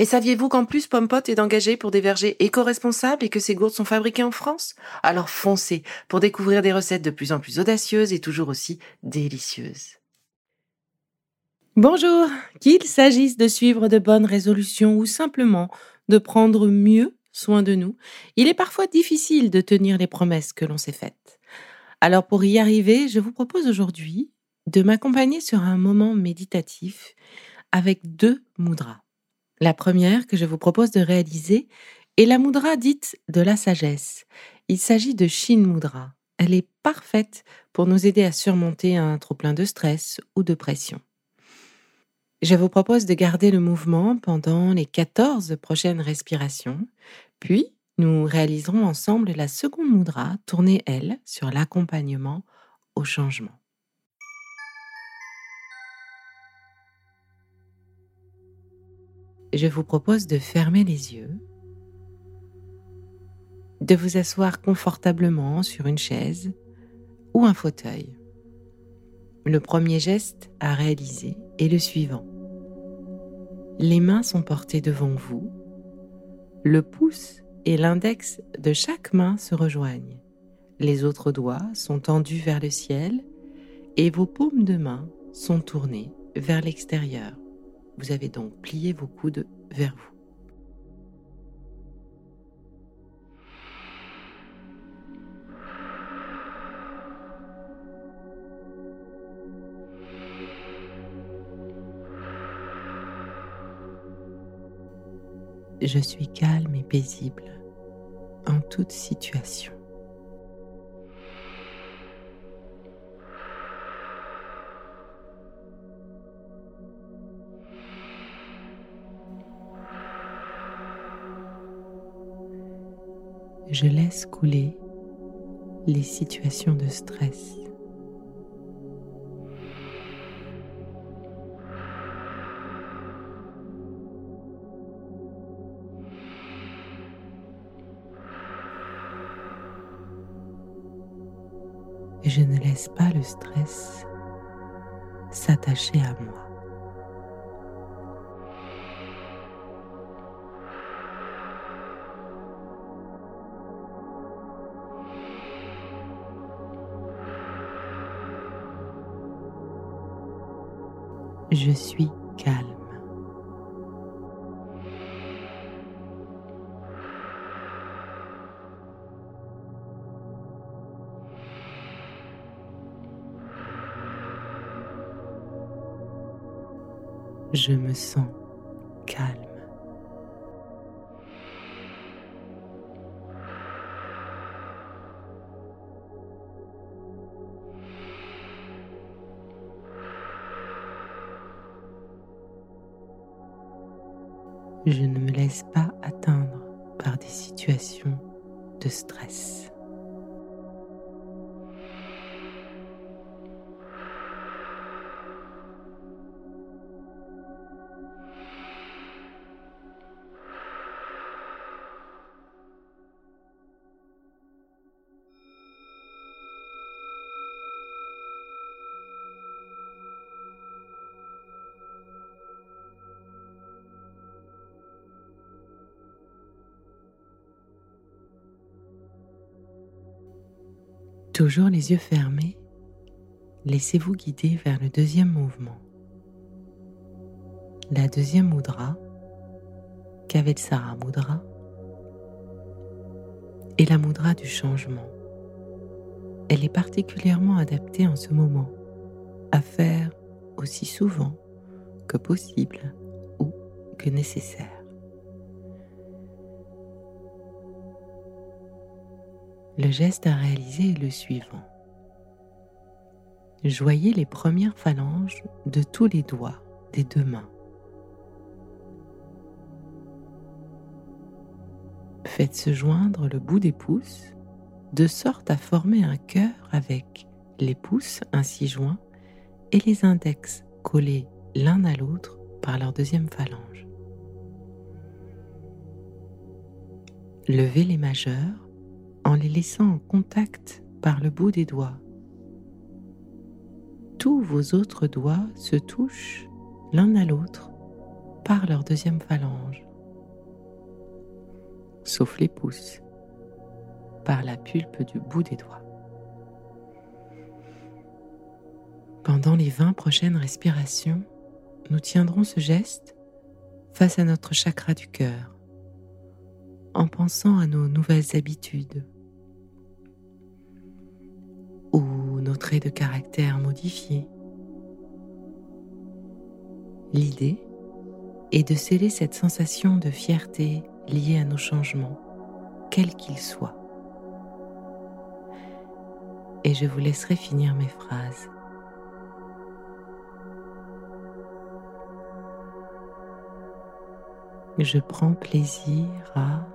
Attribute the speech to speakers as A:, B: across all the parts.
A: Et saviez-vous qu'en plus Pompot est engagé pour des vergers éco-responsables et que ces gourdes sont fabriquées en France? Alors foncez pour découvrir des recettes de plus en plus audacieuses et toujours aussi délicieuses. Bonjour Qu'il s'agisse de suivre de bonnes résolutions ou simplement de prendre mieux soin de nous, il est parfois difficile de tenir les promesses que l'on s'est faites. Alors pour y arriver, je vous propose aujourd'hui de m'accompagner sur un moment méditatif avec deux mudras. La première que je vous propose de réaliser est la mudra dite de la sagesse. Il s'agit de Shin Mudra. Elle est parfaite pour nous aider à surmonter un trop-plein de stress ou de pression. Je vous propose de garder le mouvement pendant les 14 prochaines respirations, puis nous réaliserons ensemble la seconde mudra tournée, elle, sur l'accompagnement au changement. Je vous propose de fermer les yeux, de vous asseoir confortablement sur une chaise ou un fauteuil. Le premier geste à réaliser est le suivant. Les mains sont portées devant vous, le pouce et l'index de chaque main se rejoignent. Les autres doigts sont tendus vers le ciel et vos paumes de main sont tournées vers l'extérieur. Vous avez donc plié vos coudes vers vous. Je suis calme et paisible en toute situation. Je laisse couler les situations de stress. Je ne laisse pas le stress s'attacher à moi. Je suis calme. Je me sens calme. Je ne me laisse pas atteindre par des situations de stress. Toujours les yeux fermés, laissez-vous guider vers le deuxième mouvement. La deuxième mudra, Kavetsara Mudra, est la mudra du changement. Elle est particulièrement adaptée en ce moment à faire
B: aussi souvent que possible ou que nécessaire. Le geste à réaliser est le suivant. Joignez les premières phalanges de tous les doigts des deux mains. Faites se joindre le bout des pouces de sorte à former un cœur avec les pouces ainsi joints et les index collés l'un à l'autre par leur deuxième phalange. Levez les majeurs en les laissant en contact par le bout des doigts. Tous vos autres doigts se touchent l'un à l'autre par leur deuxième phalange, sauf les pouces, par la pulpe du bout des doigts. Pendant les 20 prochaines respirations, nous tiendrons ce geste face à notre chakra du cœur, en pensant à nos nouvelles habitudes traits de caractère modifiés. L'idée est de sceller cette sensation de fierté liée à nos changements, quels qu'ils soient. Et je vous laisserai finir mes phrases. je prends plaisir à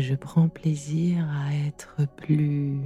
B: je prends plaisir à être plus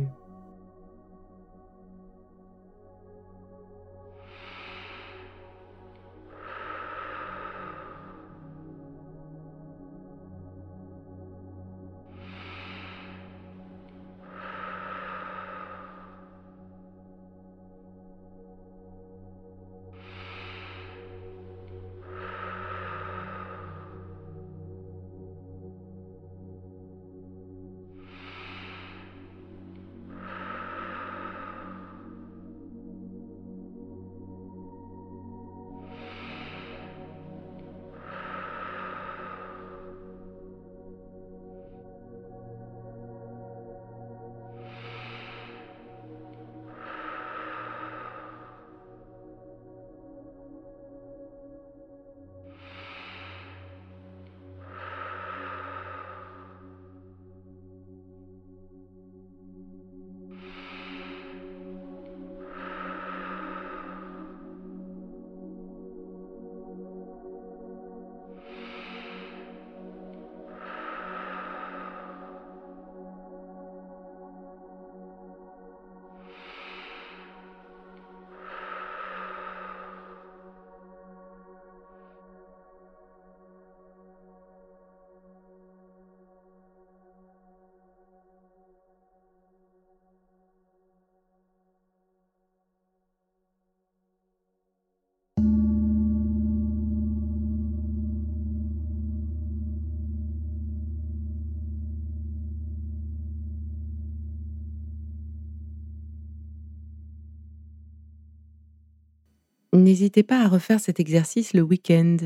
B: N'hésitez pas à refaire cet exercice le week-end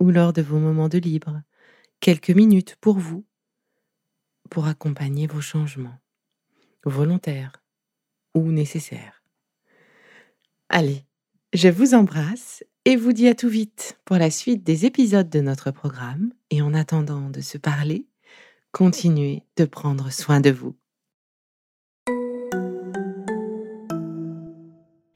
B: ou lors de vos moments de libre, quelques minutes pour vous, pour accompagner vos changements, volontaires ou nécessaires. Allez, je vous embrasse et vous dis à tout vite pour la suite des épisodes de notre programme. Et en attendant de se parler, continuez de prendre soin de vous.